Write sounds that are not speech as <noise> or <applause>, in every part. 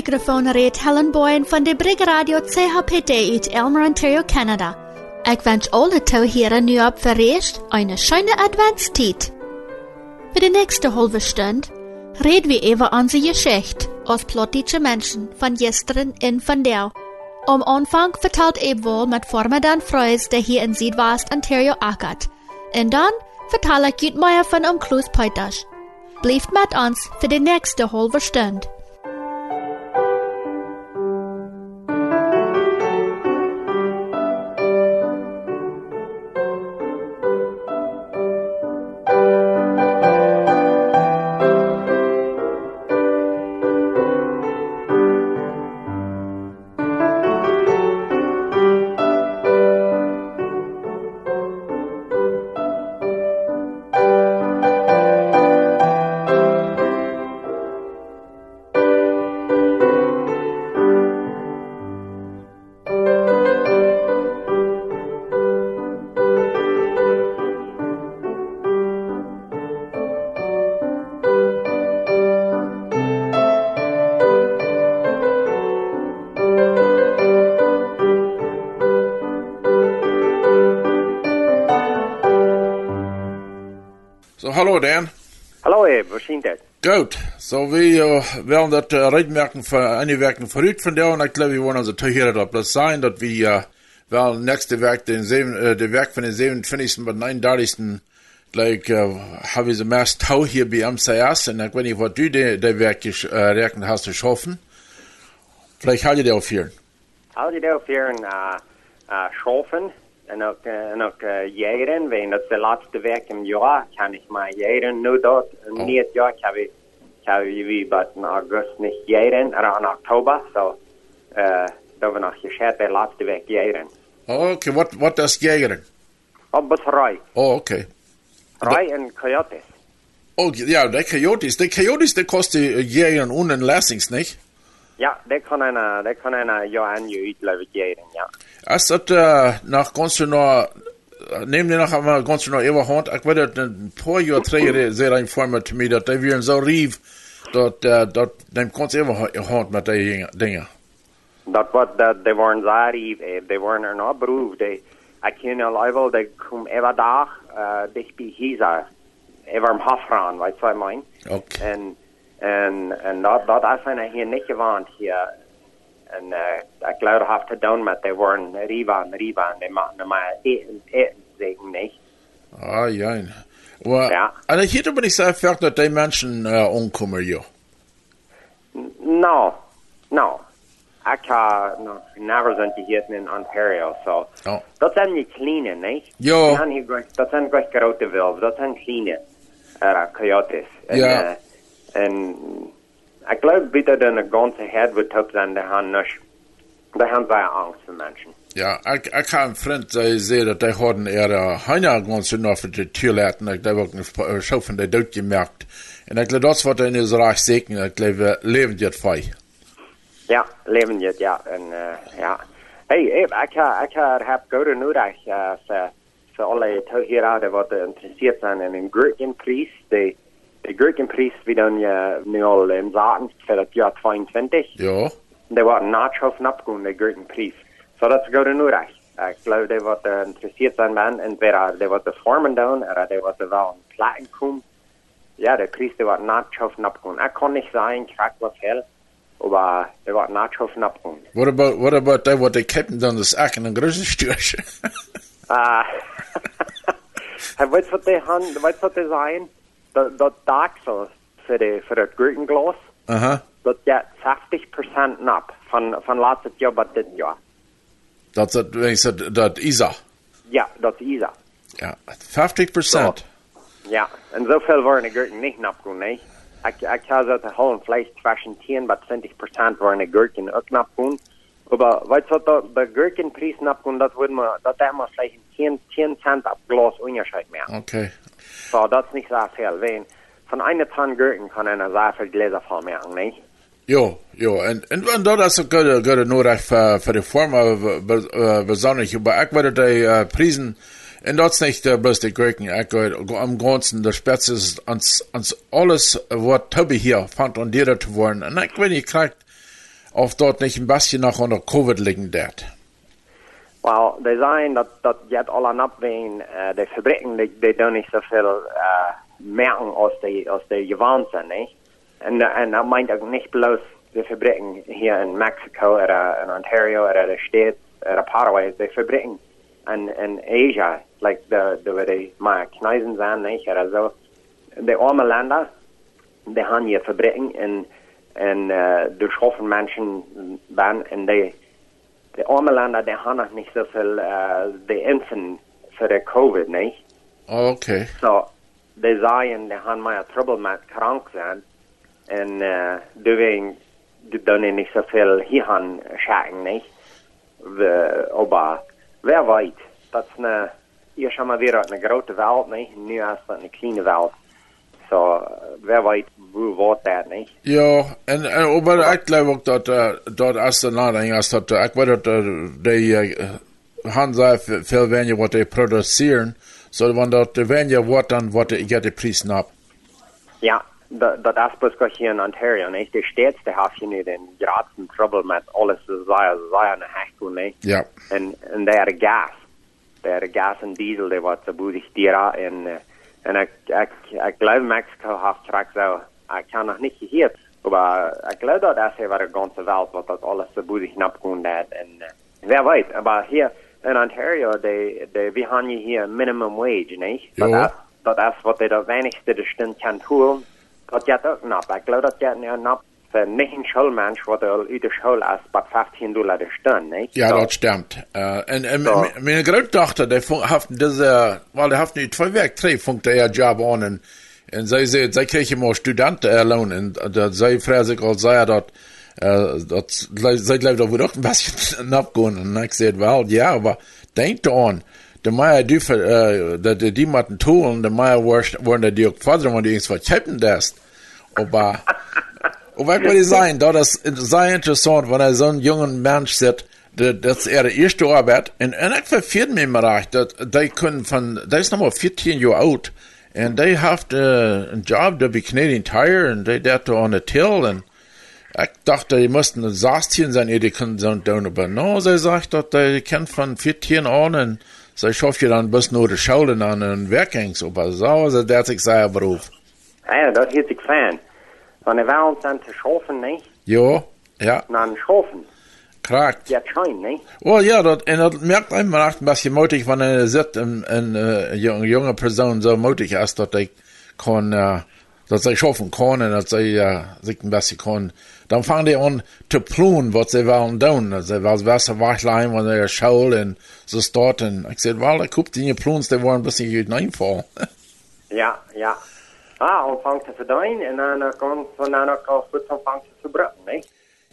microfoon reed Helen Boyen van de Brig Radio CHPD uit Elmer, Ontario, Canada. Ik wens alle toeheren nu op verreest een schöne Adventstijd. Für die nächste halbe Stunde reden wir über unsere Geschichte als plottische Menschen von gestern in von der. Am Anfang vertelt Ebwohl mit Formadan Freus, der hier in Südwest Ontario ackert. Und dann vertelle ich Jutmeier von Umklus Peuters. Bleibt mit uns für die nächste halbe Stunde. Dan. Hallo Eb, was sind das? Goed, so wir uh, werden das uh, Redmerken für eine Werken verrückt von der und ich glaube, wir wollen also hier da bloß sein, dass wir uh, werden nächste Werk, den sieben, der Werk von den 27. bis 39. Like, uh, habe ich so mehr Tau hier bei MCS und ich weiß nicht, was du der de Werk uh, Werken hast zu schaffen. Vielleicht halte ich dir auf hier. Al die daar hier een uh, uh, schofen en ook, uh, en ook uh, jaren, want dat is de laatste week im jaar, kan ik maar jaren nu dat, Oh. niet het jaar, kan we, kan we wie bij in august niet jaren, er in oktober, so, uh, dat we nog gescheit de laatste week jaren. Okay, wat, wat is Jägerin? Op bus rij, Oh, okay. rij en coyotes. Oh, ja, die Coyotes, die Coyotes, die kosten Jägerin und ein Lessings, nicht? Ja, dat kan een, uh, dat kan een uh, jaar en je uitleven jaren, ja. Als dat uh, nach ganz noch, neem die noch einmal ganz noch überhand, ich weiß, dat ein paar Jahre drei sehr informiert zu mir, dass die wären so rief, dat, uh, dat, dem ganz überhand mit den Dingen. Dat wat dat de waren daar even, de waren er nog beroefd. De, ik ken al wel, de kom elke dag uh, dicht bij hier, even am Hafran, weet je wat ik meen? Okay. En, en, en dat, dat is een hier niet gewend hier. En uh, ik geloof dat te doen met, de waren riva en riva, en die maken maar eten, eten, zeggen niet. Ah, ja. Aber, Ja. Also hier bin ich sehr fertig, dass die Menschen uh, umkommen, ja. No, no. Ik ha no, never zijn hier in Ontario, so. Oh. Dat zijn die kleine, niet? Ja. Dat zijn, hier gro- dat zijn gleich grote wilven, dat zijn kleine uh, coyotes. En, Ja. eh, en ik geloof beter dan een ganze herd wordt op zijn, de gaan niet, de gaan zij angst voor mensen. Ja, ik, ik heb een vriend die zei dat die hadden er uh, heiner ganz noch für die Tür laten. Ich glaube, auch schon von der Dort gemerkt. Und ich glaube, das wird in so reich segnen. Ich glaube, leben wird frei. Ja, leven je het, ja. En, uh, ja. Hey, ik, ik, ha- ik ha- heb goede nodig uh, voor, voor alle toehoorders wat geïnteresseerd zijn in een Gurkenprijs. De, de Gurkenprijs, wie dan je nu al in zaten voor het jaar 22. Ja. Det var nachhofen uppgående Gurkenpris. Så det ska gå nodig. Jag tror det var det intresserat sein man, entweder det var det formen down, eller det var det var en Platinkum. Ja, der Pris, det var nachhofen uppgående. Jag kan nicht sagen, krack was hell, aber det var nachhofen uppgående. What about, what about that, what they kept done this act in the grocery store? Ah, <laughs> vet du vad det han, vet du vad det säger? Det, det dagsel för det, för ett Gurkenglas, uh-huh. det ger 50% napp från, från latet jobbat det ja. That's it, when he said that Isa. Ja, dat is Isa. Yeah. 50%. Ja, en zoveel waren de gurken niet napgoen, nee. Ik, ik had dat de hele vlees zwischen 10 bij 20% waren de gurken ook napgoen. Maar weet je wat, de gurkenprijs napgoen, dat wordt maar, dat is maar vielleicht 10, 10 cent op glas onderscheid meer. Okay. So, dat is niet zo veel. Wenn, van een ton gurken kan een sehr veel gläser maken, nee. Jo, jo, en, en, en dat is ook goed, goed nodig voor, voor de vorm, besonders, aber ik weet die uh, prijzen, en dat is niet uh, am ganzen, der Spätz ist ans, ans alles, wat Tobi hier fand, und dir zu worden, und ich weet, ich krieg, auf dort nicht ein bisschen noch unter Covid liegen dort. Well, die sagen, dat, dat jet alle napween, uh, de fabrieken, die, die doen niet zoveel uh, merken als die, als gewaan zijn, nee? En, en dat meint ook niet bloos de fabrieken hier in Mexico, er, uh, in Ontario, er, de States, er, Paraguay, de fabrieken in, in Asia, like de, de, de, maar knijzen zijn, nee? Er, zo. De arme landen, die hebben hier fabrieken en, en uh, de schoffen mensen ben, en die de arme landen die hebben nog niet zoveel uh, de impfen voor de COVID, nee? Okay. Så de zeggen, de hebben meer trouble met krank zijn. En uh, de wegen, de doen niet zoveel hier gaan schaken, nee? We, maar, wer weet, dat is een, hier zijn we weer uit een grote wereld, nee? Nu is dat een kleine wereld. So, wer weet, hoe wordt dat, nee? Ja, en, en maar ik geloof ook dat, uh, dat als de nadenken, als dat, uh, ik weet dat uh, die uh, han zei veel wenje wat die produceren, so want dat de wenje wordt dan wat de, get de prijs nap. Ja, dat, dat is precies hier in Ontario, nee? De steeds heeft je nu den grootste trouble met alles te zijn, zijn en hecht, nee? Ja. En, en daar gas. Daar gas en diesel, die wordt zo boedig dira en, uh, en ik, ik, ik geloof Mexico heeft straks zo, ik kan nog niet gehoord, maar ik geloof dat dat over de ganze wereld wordt dat alles zo boedig napkoen dat en uh, wer weet, maar hier in Ontario, de, de, we hebben hier minimum wage, nee? Ja. Dat, dat is wat de dat wenigste de stund kan doen, dat je ook nap. Ik geloof dat je nu nap voor negen schoolmensch wat al uit de school is, bij 15 dollar de stund, nee? Ja, So, dat stimmt. Uh, en en Ja. m- mijn grootdochter, die fu- heeft deze, wel, die heeft nu twee weken, drie, funkt haar job aan en, en zij zei, zij kreeg maar studentenloon en dat zij vrij zich al zei dat, uh, dat, zij dat we ook een beetje napgaan. En ik zei, wel, ja, maar denk erom, de Meier die, uh, dat die, moeten tun, de Meier worden die ook verder, want die eens wat hebben das. Aber, <laughs> aber ich würde sagen, da das sehr interessant, wenn er so ein junger Mensch sieht, dat dat is ihre eerste Arbeit. En, en ik verveert me maar echt, dat die kunnen van, die is nog maar 14 jaar oud. En die heeft uh, een job daar bij Canadian Tire en die dat aan de till. En ik dacht, die moesten 16 zijn, die kunnen zo doen. Maar no, zij zegt dat die kent van 14 aan en zij schafft je dan bis naar de school aan een werkings. Maar zo is het dat ik zijn beroep. Ja, dat heet ik fijn. Van de wereld zijn te schoffen, nee? Ja, ja, Naar een schoffen. kraakt. Ja, schijn, nee? Well, ja, dat, en dat merkt einem echt een beetje moedig wanneer je zit en een uh, jonge, jonge persoon zo moedig is dat ik kan, uh, dat zij schaffen kan en dat zij uh, zich een beetje kan. Dan vangen die aan te ploen wat ze willen doen. Ze willen best wegleggen wanneer je school en zo staat. En ik zei, wel, ik hoop die je ploens, die worden een beetje uiteenvallen. Ja, ja. Ah, omvang te verdienen en dan uh, kan van ook al goed omvang te verbruiken, nee?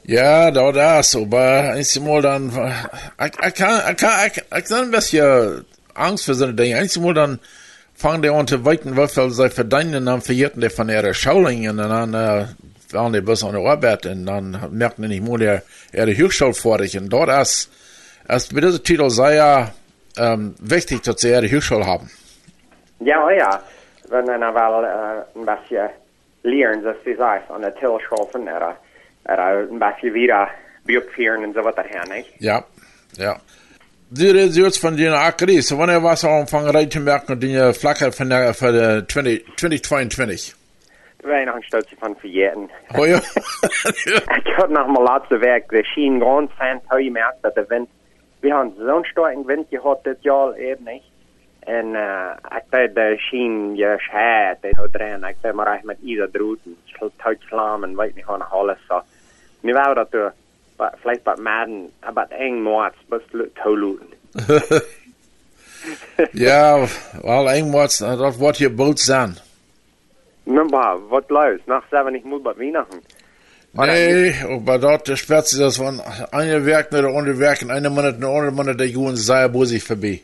Ja, dat is zo, maar eenmaal dan, ik, ik kan, ik kan, ik, ik heb een beetje angst voor zo'n dingen. Eenmaal dan fangen die aan te weten hoeveel ze verdienen en dan vergeten die van ihre Schouling en dan uh, waren die bis aan de arbeid en dan merken die niet meer ihre Hochschule vorig. En dat is, is bij deze titel sehr um, wichtig dat ze ihre Hochschule haben. Ja, oh ja. We dan wel uh, een beetje leren, zoals je zei, aan de tilschoffen, er, er een beetje weer buikvieren en zo wat daarheen, nee? Ja, ja. Die redt jetzt von den Akri, so wann er was anfangen rein zu merken, die Flagge von der, für der 20, 2022. We zijn nog een stootje van vergeten. Oh ja. <laughs> Ik had nog maar laatste werk. De schien ganz fijn hoe je merkt dat de wind. We hebben zo'n sterke wind gehad dit jaar even niet. En uh, ik dacht de schien je schijt en erin. Ik dacht maar met ieder droeten. Tuit slaan en weet niet gewoon alles. So. Nu wou dat door. Vielleicht wat madden, wat eng moord, best toluten. ja, wel irgendwas, dat wordt je boot zijn. Maar wat luist, nach zeven ik moet wat Weihnachten. Nee, aber dort sperrt sich das von eine Werk der andere Werk in einem Monat, in einem anderen Monat, der Juhn sehr busig vorbei.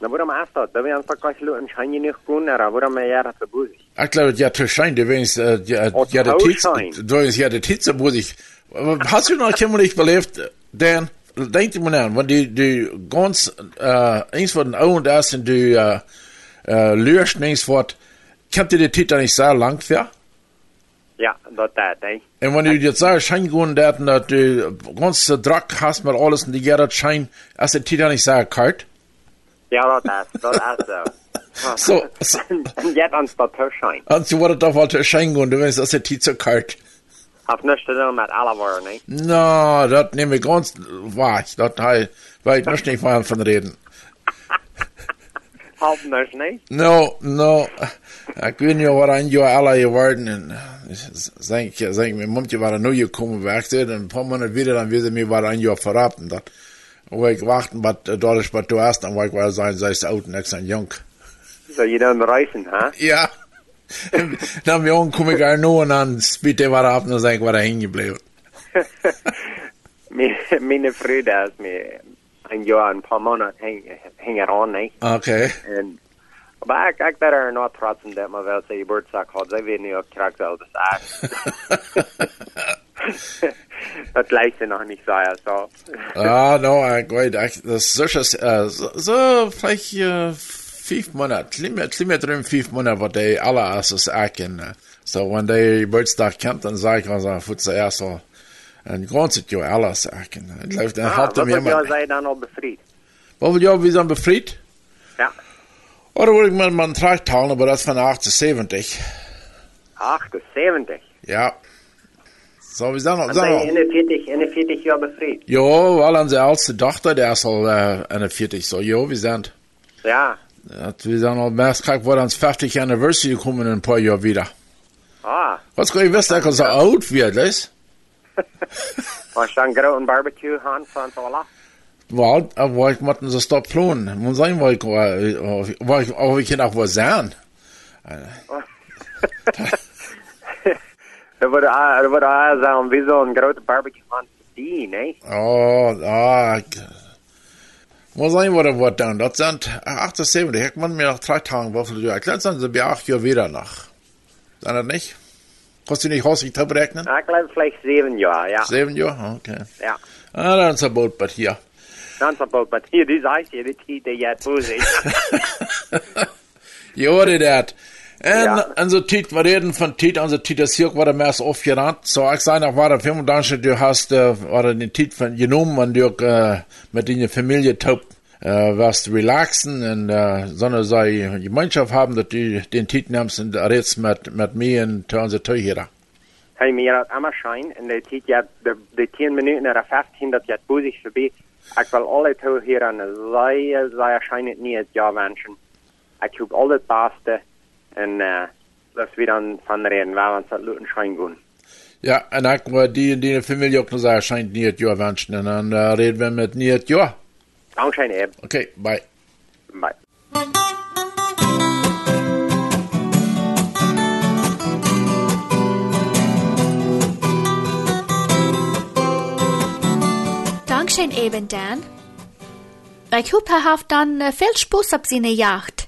Na, waarom is dat? Dat we aan het vakantie en schijn je niet goed naar, waarom ben jij dat zo boezig? Ich glaube, ja, zu schein, der wenigstens, äh, ja, der Tietz, schein. du wenigstens, ja, der so busig. Aber Hast du noch kümmerlich belebt, Dan? Denk dir mal an, wenn die, die ganz, äh, eins von den Augen da ist und die, äh, äh, löscht, eins von, kennt ihr die Tietz nicht sehr lang für? Ja, dat dat, hè. En wanneer je dit zei, schein gewoon dat, dat du ganze drak hast met alles en die gerrit schein, als het die dan niet zeggen kart. Ja, dat is, dat is zo. Zo, zo. En jet ons dat terschijn. Als je wordt toch wel te schein gewoon, du weißt, als het die zo kart. Heeft niks te doen met alle woorden, hè. No, dat neem ik ganz wahr. Dat hij, weet ik niet van van reden. Half niks, nee. No, no. Ik weet niet wat aan jou alle geworden en denk, denk, mijn mondje waren nu gekomen werkte en een paar Monate wieder, dann wissen wir, was an jou verraten. Dat, wo ich warten, was dadurch, was du hast, dann wollte ich well sein, sei es alt und ich sein jung. So you don't reisen, hè? Ja. <laughs> dann wir jung komme ich gar nur und dann spielt der was ab und dann sag ich, war <laughs> er hängen geblieben. Mijn, mijn vrienden is me een jaar, een paar maanden hing, hing eraan, hè. Okay. En, maar ik, ik ben er nog trots op dat, maar wel ze je boordzak had. Zij weet niet of ik krijg zelf de zaak. Dat lijkt er nog niet zo, ja, zo. Ah, no, weiß, ich, das ist äh, so, so, vielleicht, äh, fünf Monate, klimmer, klimmer drin fünf Monate, was die allererstes erkennen. äh. So, wenn der Geburtstag kommt, dann sag ich, also, für zuerst so, ein ganzes Jahr alles erkennen. Ich glaube, dann Ah, hat er mir wil jij mal, zijn dan al bevrijd? wo wir ja, wir sind befreit? Ja. Oder würde ich mal, einen Trag teilen, aber das von 78. 78. Ja. So, noch, En sind ben je noch. 41, 41 jaar bevrijd? Jo, weil unsere älteste Tochter, der ist al, äh, 41, so, jo, wir sind. Ja. Dat we dan al best kijken voor ons 50 anniversary komen in een paar jaar wieder. Ah, Wat kan je wist dat ik al zo oud werd, lees? <laughs> was dan groot een barbecue gaan van Tola? Wel, waar ik moeten ze stop plannen. Moet zijn waar ik, waar ik, of ik nog wel zijn. <laughs> Er wordt, er wordt ah, zo'n wie zo'n grote barbecue gaan die, nee? Oh, ah, ik, moet zijn waar er wat doen. Dat zijn 78, ik moet mir nog drei Tage woffel doen. Ik laat zijn ze bij acht jaar wieder nog. Zijn dat niet? Kost u niet hostig te berechnen? Ah, ik geloof vielleicht zeven jaar, ja. Zeven jaar? Oké. Ja. Ah, dan is het boot bij hier. Dan is het ook, maar hier, die zei je, die tiet die je toe ziet. <laughs> Je hoorde dat. En, Ja. en zo tiet, we reden van tiet, en zo tiet is hier ook wat meest opgerand. Zo, ik zei nog, waar de 25 du hast, uh, waar de tiet van genomen, en du ook uh, met in je familie top uh, was relaxen en uh, sondern sei Gemeinschaft haben, dat du den tiet nimmst en redest met, met mij en te onze toehieren. Hij mir dat allemaal schijn, en die tiet je, de, de 10 minuten naar 15, dat je het boezig voorbij. Ik wil alle toe hier aan de zij, zij waarschijnlijk niet het jaar wensen. Ik hoop al het beste, en uh, dat we dan van reden, waar we ons dat luten schijn gaan. Ja, en ik wil die, die familie ook nog zeggen, schijnt niet het jaar wensen. En dan uh, reden we met niet het jaar. Dankzij Eb. Oké, bye. Bye. Dankeschön eben, Dan. Ich hoffe, er hat dann äh, viel Spaß auf seine Jagd.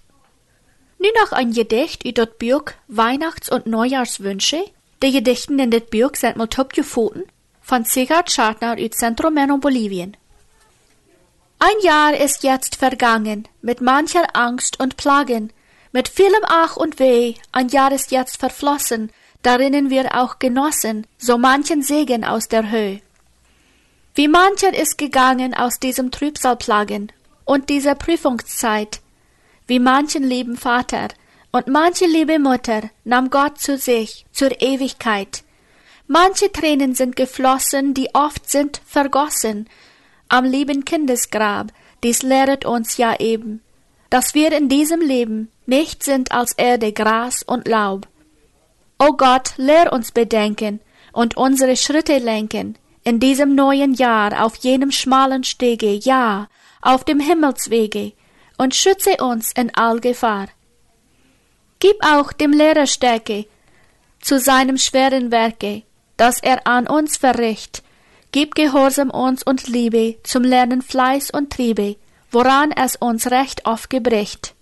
Nu noch ein Gedicht über das Buch Weihnachts- und Neujahrswünsche. Die Gedichten in das Buch sind mal top gefunden von Sigurd Schartner aus Centromeno, Bolivien. Ein Jahr ist jetzt vergangen, mit mancher Angst und Plagen, mit vielem Ach und Weh, ein Jahr ist jetzt verflossen, darinnen wir auch genossen, so manchen Segen aus der Höhe. Wie mancher ist gegangen aus diesem Trübsalplagen und dieser Prüfungszeit. Wie manchen lieben Vater und manche liebe Mutter nahm Gott zu sich zur Ewigkeit. Manche Tränen sind geflossen, die oft sind vergossen am lieben Kindesgrab. Dies lehret uns ja eben, dass wir in diesem Leben nicht sind als Erde, Gras und Laub. O Gott, lehr uns bedenken und unsere Schritte lenken in diesem neuen Jahr auf jenem schmalen Stege, ja, auf dem Himmelswege, und schütze uns in all Gefahr. Gib auch dem Lehrer Stärke zu seinem schweren Werke, das er an uns verricht. Gib Gehorsam uns und Liebe zum Lernen Fleiß und Triebe, woran es uns recht oft gebricht.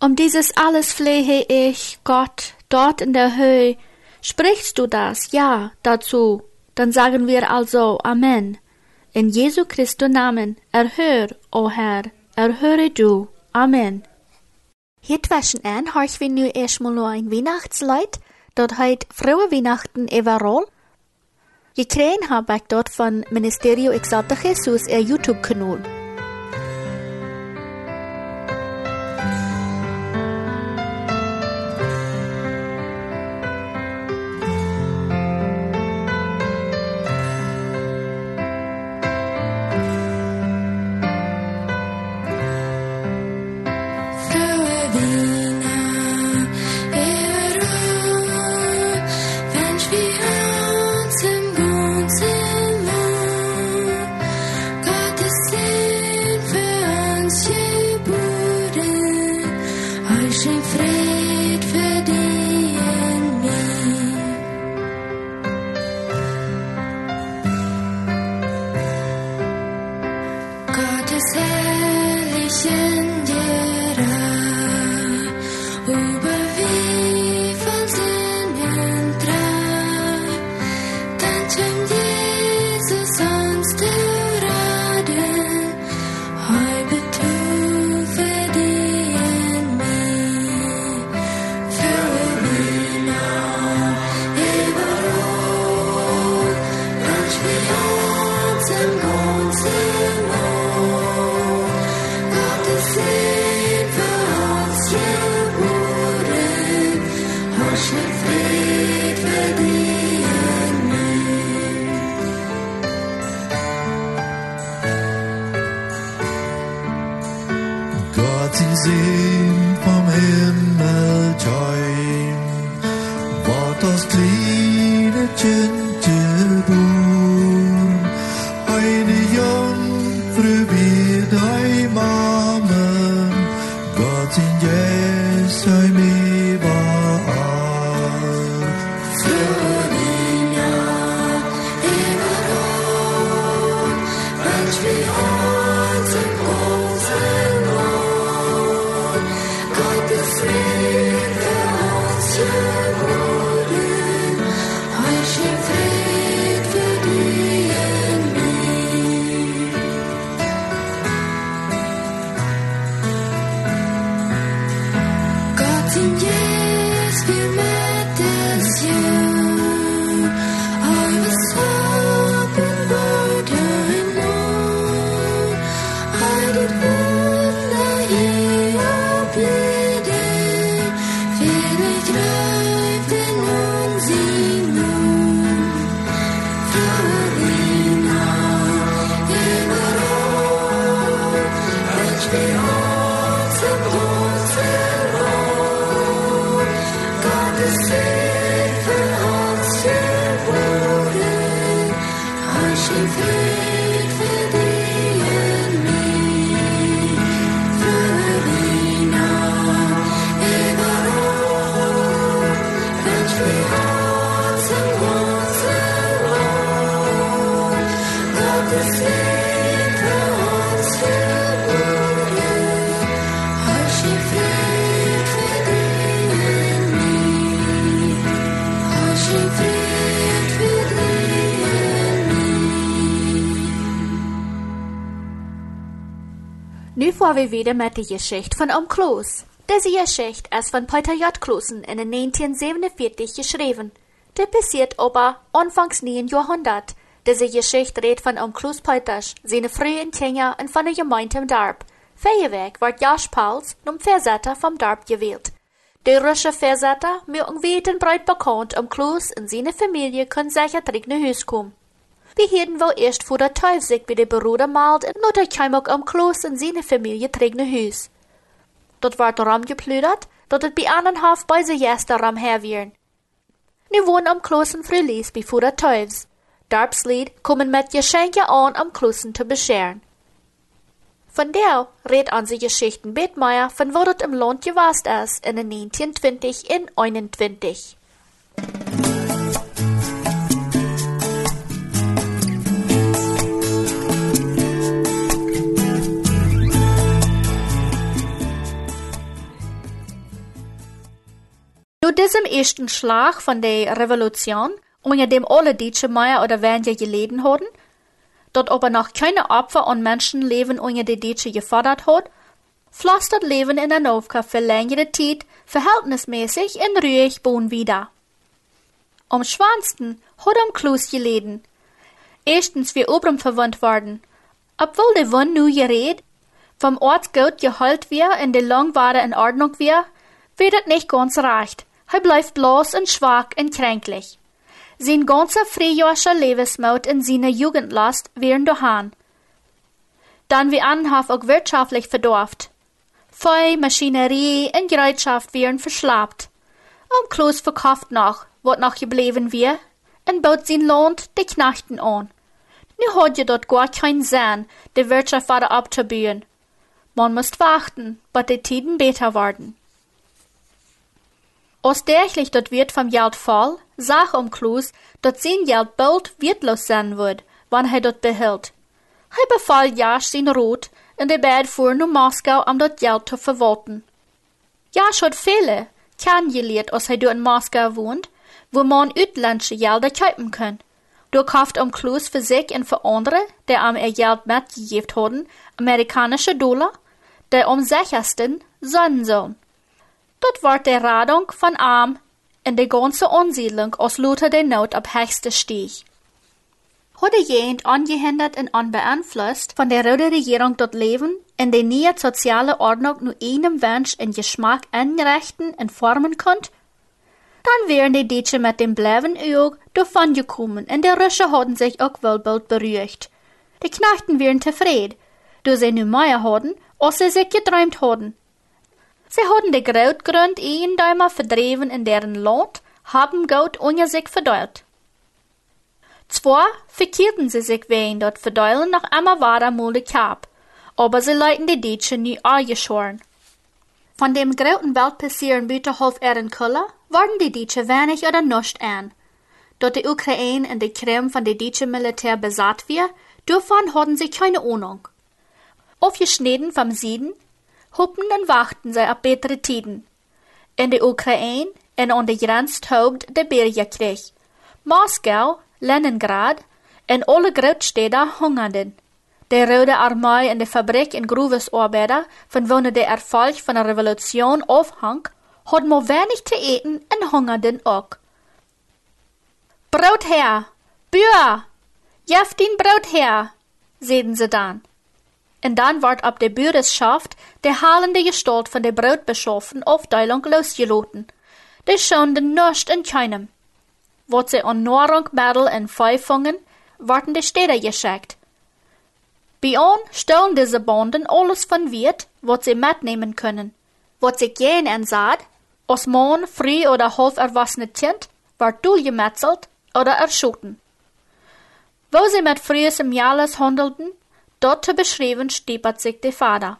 Um dieses alles flehe ich, Gott, dort in der Höhe. Sprichst du das, ja, dazu, dann sagen wir also Amen. In Jesu Christi Namen, erhör, o Herr, erhöre du. Amen. Hier twaschen an, horch wir nu erstmal nur ein Weihnachtslied, dort heit Frühe Weihnachten überall. Gekriegt habe ich dort von Ministerio Exalta Jesus ihr YouTube-Kanal. Sin sehen vom Himmel träumt, Wortos Liedchen får vi wieder mit der Geschichte von Om Kloos. Diese Geschichte ist von Peter J. Kloosen in 1947 geschrieben. Der passiert aber anfangs nie im Jahrhundert. Diese Geschichte redet von Om Kloos Peters, seine frühen Kinder und von der Gemeinde im Darb. Feierweg wird Josh Pauls zum Versetter vom Darb gewählt. Der russische Versetter mögen weten breit bekannt, um Kloos und seine Familie können sicher nach Hause kommen. Die hielden wel eerst voor dat thuis zich bij de broeder maalt en not hij kwam ook om Kloos en zijn familie terug naar huis. Dat dat het bij anderhalf bij zijn eerste ram herwieren. Nu wohnen am Klosen Frühlies bevor der Teufels. Darbslied kommen mit Geschenke an, am Klosen zu bescheren. Von der redet unsere Geschichten Betmeier von wo das im Land gewast ist in den 1920 in 21. Nur diesem ersten Schlag von der Revolution, unter dem alle deutsche Meier oder Wände geleden haben, dort aber noch keine Opfer und Menschenleben unter die Deutsche gefordert hat, floss das Leben in Anowka für längere Zeit verhältnismäßig in ruhig Bohn wieder. Am schwansten hat am Klus geleden. Erstens wir oben verwandt worden. Obwohl der Wund nu gered, vom Ortsgut geholt wir in de Langware in Ordnung wir, wird het nicht ganz recht. Hij bleibt bloß und schwach und kränklich. Sein ganzer frühjahrscher Lebensmut in seiner Jugendlast wären daheim. Dann wie Anhaf auch wirtschaftlich verdorft. Feu, Maschinerie und Gerätschaft wären verschlappt. Am Klos verkauft noch, wat noch geblieben wir, und baut sein Land die Knechten an. Nu hat je dort gar kein Sinn, die Wirtschaft weiter abzubühen. Man muss warten, bis die Tiden besser werden. Dat wird vom Geld fall, sag um Klus, dat sein Geld bald wertlos sein wird, wann er dort behält. Er befahl Jasch sein Rot, in der Bed fuhr nach Moskau, um dat Geld zu verwalten. Jasch hat viele kennengelernt, als er dort in Moskau wohnt, wo man utländische Gelder kaufen kann. Du kauft um Klus für sich und für andere, der am ihr Geld mitgegeben haben, amerikanische Dollar, der um sichersten sein sollen. Dort war der Radung von Arm in der ganze Ansiedlung aus Luther der Not ab höchste Stieg. Hatte jemand angehindert und unbeeinflusst von der roten Regierung dort leben, in der neue soziale Ordnung nur einem Wunsch in Geschmack einrichten und formen konnte? Dann wären die Deutschen mit dem bleiben Auge davon gekommen und die Russen hatten sich auch wohl bald beruhigt. Die Knechten wären zufrieden, da sie nun mehr hatten, als sie sich geträumt hatten. Sie hadden de grootgrond eenduimer verdreven in deren Land, haben Gott ohne sich verdeuert. Zwar verkehrten sie sich wegen dort verdeulen noch einmal war mole Kap, aber sie leiten die Deutschen nie angeschoren. Von dem großen Weltpassieren Büterhof Ehrenköller waren die Deutschen wenig oder nicht an. Dort die Ukraine und die Krim von der deutschen Militär besatt wir, davon hatten sie keine Ahnung. Aufgeschnitten vom Süden hoppen und wachten sie auf bessere Tiden. In der Ukraine und an der Grenze tobt der Bürgerkrieg. Moskau, Leningrad und alle Großstädte hungerten. Der Rote Armee in der Fabrik in Gruvesarbeiter, von wo der Erfolg von der Revolution aufhang, hat nur wenig zu eten und hungerten auch. Brot her! Bühr! Jeft den Brot her! sehen sie dann. Und dann ward ab der Bürgerschaft der halende Gestalt von der Brotbeschaffen Aufteilung losgeloten. Die schonden nöscht in keinem. Wat sie an Nahrungsmittel in Pfeifungen, warten die Städte geschickt. Bei uns stellen diese Banden alles von Wirt, was sie mitnehmen können. Was sie gehen in Saat, als Mann, früh oder halb erwachsene Kind, wird durchgemetzelt oder erschoten. Wo sie mit frühestem Jahres handelten, Dort te beschrijven stiepert sich der Vater.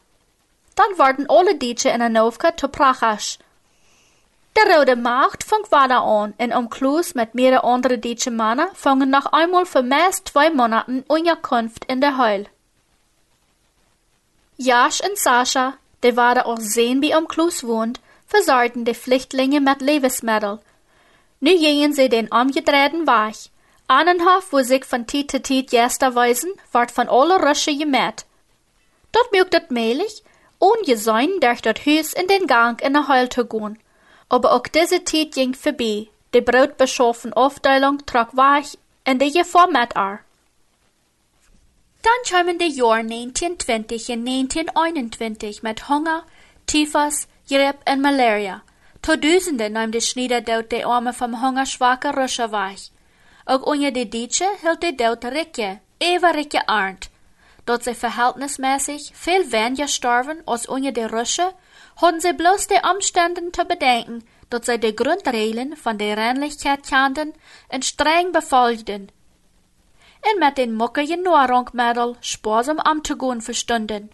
Dann worden alle Dietsche in Anovka zu Prachasch. Der Rote Macht fängt weiter an und um Klus mit mehreren anderen Dietsche Männer fangen noch einmal für meist zwei Monaten Unterkunft in der Heul. Jasch und Sascha, die waren auch sehen, wie um Klus wohnt, versorgten die Flüchtlinge mit Lebensmittel. Nu gingen sie den umgedrehten Weg. Annenhof, wo sich von Tiet zu Tiet Gäste weisen, ward von alle Rösche gemäht. Dort mögt het mehlig, ungesäun durch dort Hüs in den Gang in der Heul zu gehen. Aber auch diese Tiet ging vorbei. Die Brotbeschaffen Aufteilung trug weich in die Format ar. Dann kamen die Jahre 1920 und 1921 mit Hunger, Typhus, Grippe und Malaria. Tausende nahm die Schniederdot die Arme vom hungerschwachen Röscher weich. Ook onder de Dietsche hield de dood Rikje, Eva Rikje Arndt. Dat sie verhältnismäßig viel weniger starven als onder de Russen, hadden sie bloß die Umständen zu bedenken, dat sie die Grundregeln von der Reinlichkeit kannten und streng befolgten. Und mit den muckigen Nahrungsmitteln sparsam umzugehen verstunden.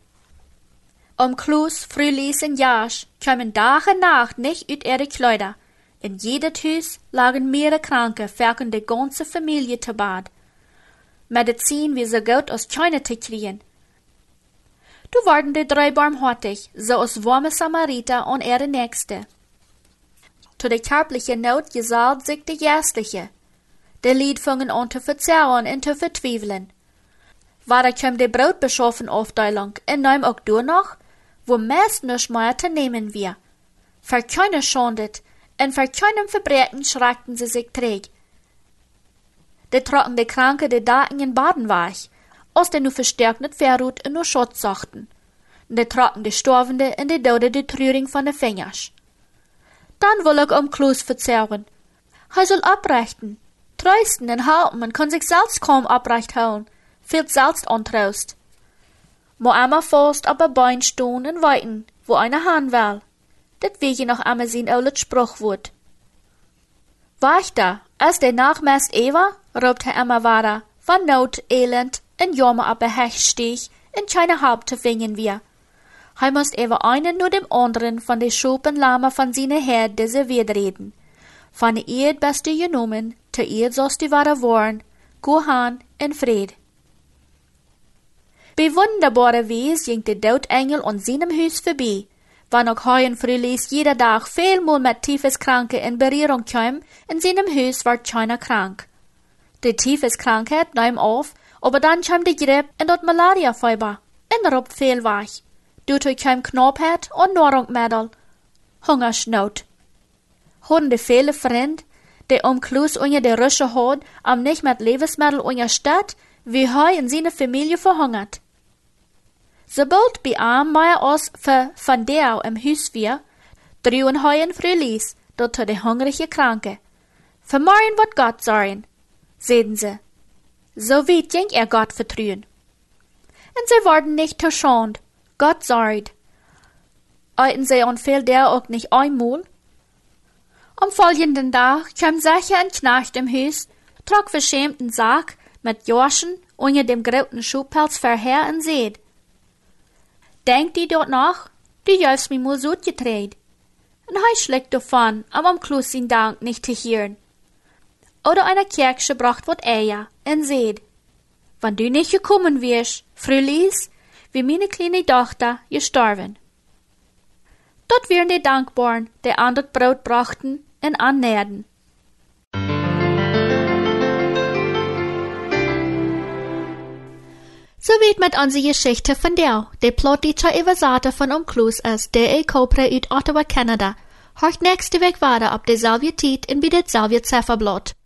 Um Klus, Frühlies und Jasch kamen Tag und Nacht nicht ut ihre Kleider, in jedem Haus lagen mehrere Kranke, welchen die ganze Familie zu Bad. Medizin wie so gut als China zu kriegen. Du waren die drei barmherzig, so als warme Samariter und ihre Nächste. Zu der körperlichen Not gesalbt sich die Geistliche. Der Lied fingen an zu verzerren und zu vertwiefeln. Weiter kam die Brotbeschaffen Aufteilung, und nahm auch du noch, wo meist nicht mehr zu nehmen wir. Für keine schondet, voor keinem Verbrechen schreckten sie sich träg. de trocken de Kranke de Daten in Baden weich, aus der nu verstärkt net Verrut in nur Schott sachten. De trocken de Storvende en de Dode de Trüring von de Fingers. Dann will ich um Klus verzerren. Hij soll abrechten, trösten en halten en kann sich selbst kaum abrecht holen, fehlt selbst ontrost. Mo einmal op een Bein stehen en weiten, wo eine Hahn will. Dat wie je noch einmal sein oulet Spruchwort. Wacht da, als der Nachmest Eva, hij Emma weiter, van Not, Elend en Jammer op een Hecht stieg, in keine Haupt te vingen wir. Hij moest even einen nur dem anderen von de Schopen Lama von seine Herd deserviert reden. Von de Eerd beste genommen, te Eerd sost die ware worden, Gohan en Fred. Bei wunderbare Wees ging der Doodengel an seinem Haus vorbei, wann auch heuen Frühlis jeder Tag vielmal mit tiefes Kranke in Berührung kam, in seinem Haus war keiner krank. Die tiefes Krankheit nahm auf, aber dann kam die Grippe und dort Malaria-Fieber, und darauf viel weich. Dadurch kam Knappheit und Nahrungsmittel, Hungersnot. Haben die viele Freunde, die um Klus unter der Rüsche hat, am nicht mit Lebensmittel unter Stadt, wie hij en seine Familie verhungert. Sobald bij am mij os ver van der im drüen hij een Frühlies, dort de hungrige Kranke. Vermorgen wat Gott sagen, sehen sie. So weit ging er Gott vertrühen. Und sie wurden nicht verschont. Gott sagt. Eiten sie und fehl der auch nicht einmal? Am folgenden Tag kam sicher ein Knecht im Haus, trug verschämten Sarg mit Jorschen unter dem grauten Schuhpelz verher und seht. Denkt die dort nach? Die jäufst mi mal so getreht. Und hei schlägt davon, am am Klus sin Dank nicht zu hören. Oder einer Kirche bracht wat Eier und seht. Wann du nicht gekommen wirst, Frühlies, wie meine kleine Tochter gestorben. Dort wären die dankbar, die andert Brot brachten und annäherten. So wird mit unsere Geschichte von der, der plottische Überseite von Umklus ist, der ich kopre uit Ottawa, Kanada. Hört nächste Weg weiter ab derselbe Zeit in bei derselbe Zifferblatt.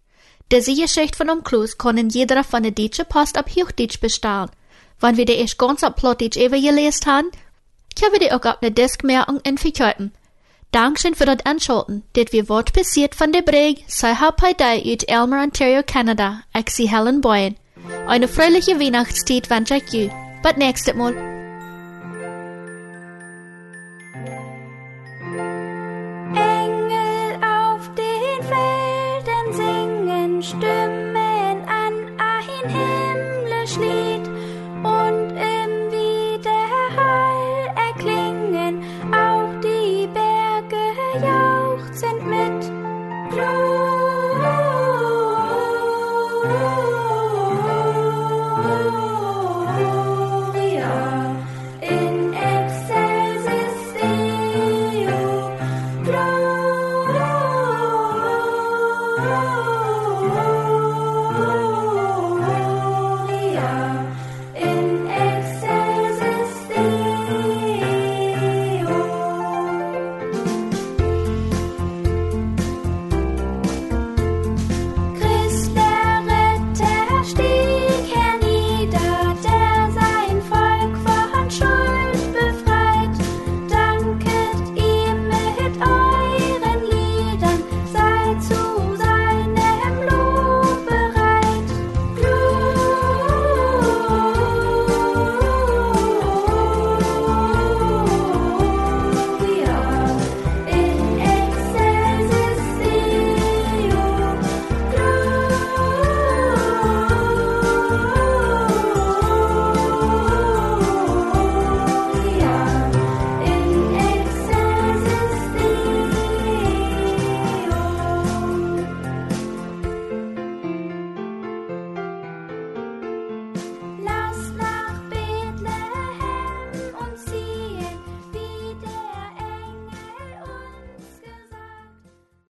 Diese Geschichte von Umklus können jeder von der Deutsche Post ab Hochdeutsch bestellen. Wenn wir die erst ganz ab Plottisch übergelesen haben, können wir die auch ab ne Diskmerkung in verkaufen. Dankeschön für das Anschalten, das wir Wort passiert von der Brig, sei dir uit Elmer, Ontario, Kanada. Ich sie Helen Boyen. Eine fröhliche Weihnachtszeit wünsche ich you. Bis nächstes Mal.